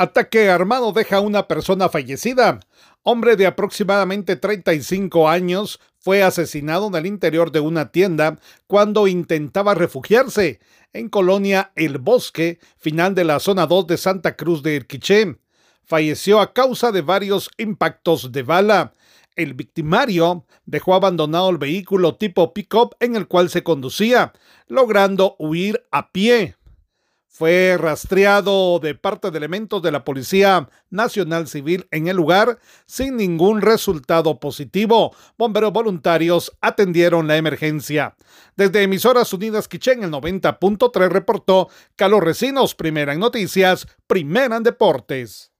Ataque armado deja a una persona fallecida. Hombre de aproximadamente 35 años fue asesinado en el interior de una tienda cuando intentaba refugiarse en Colonia El Bosque, final de la zona 2 de Santa Cruz de Irquiché. Falleció a causa de varios impactos de bala. El victimario dejó abandonado el vehículo tipo pick-up en el cual se conducía, logrando huir a pie fue rastreado de parte de elementos de la Policía Nacional Civil en el lugar sin ningún resultado positivo. Bomberos voluntarios atendieron la emergencia. Desde Emisoras Unidas Quichén, el 90.3 reportó Carlos Recinos, primera en noticias, primera en deportes.